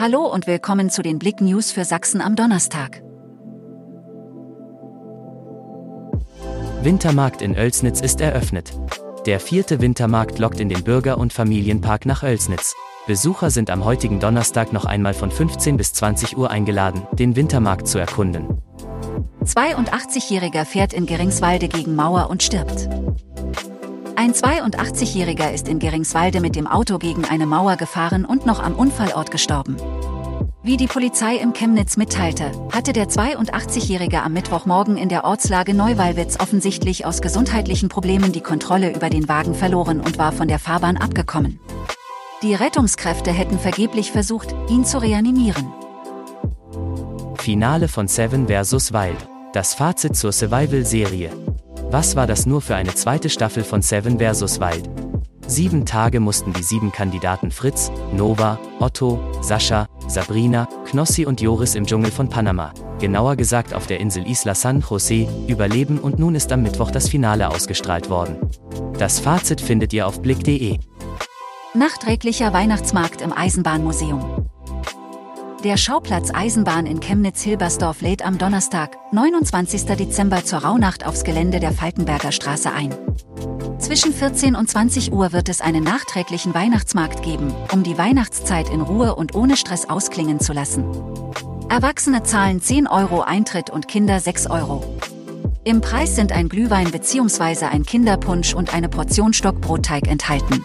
Hallo und willkommen zu den Blick News für Sachsen am Donnerstag. Wintermarkt in Oelsnitz ist eröffnet. Der vierte Wintermarkt lockt in den Bürger- und Familienpark nach Oelsnitz. Besucher sind am heutigen Donnerstag noch einmal von 15 bis 20 Uhr eingeladen, den Wintermarkt zu erkunden. 82-Jähriger fährt in Geringswalde gegen Mauer und stirbt. Ein 82-Jähriger ist in Geringswalde mit dem Auto gegen eine Mauer gefahren und noch am Unfallort gestorben. Wie die Polizei im Chemnitz mitteilte, hatte der 82-Jährige am Mittwochmorgen in der Ortslage Neuwalwitz offensichtlich aus gesundheitlichen Problemen die Kontrolle über den Wagen verloren und war von der Fahrbahn abgekommen. Die Rettungskräfte hätten vergeblich versucht, ihn zu reanimieren. Finale von Seven vs. Wild. Das Fazit zur Survival-Serie. Was war das nur für eine zweite Staffel von Seven vs. Wild? Sieben Tage mussten die sieben Kandidaten Fritz, Nova, Otto, Sascha, Sabrina, Knossi und Joris im Dschungel von Panama, genauer gesagt auf der Insel Isla San Jose, überleben und nun ist am Mittwoch das Finale ausgestrahlt worden. Das Fazit findet ihr auf blick.de. Nachträglicher Weihnachtsmarkt im Eisenbahnmuseum. Der Schauplatz Eisenbahn in Chemnitz-Hilbersdorf lädt am Donnerstag, 29. Dezember zur Rauhnacht aufs Gelände der Falkenberger Straße ein. Zwischen 14 und 20 Uhr wird es einen nachträglichen Weihnachtsmarkt geben, um die Weihnachtszeit in Ruhe und ohne Stress ausklingen zu lassen. Erwachsene zahlen 10 Euro Eintritt und Kinder 6 Euro. Im Preis sind ein Glühwein bzw. ein Kinderpunsch und eine Portion Stockbrotteig enthalten.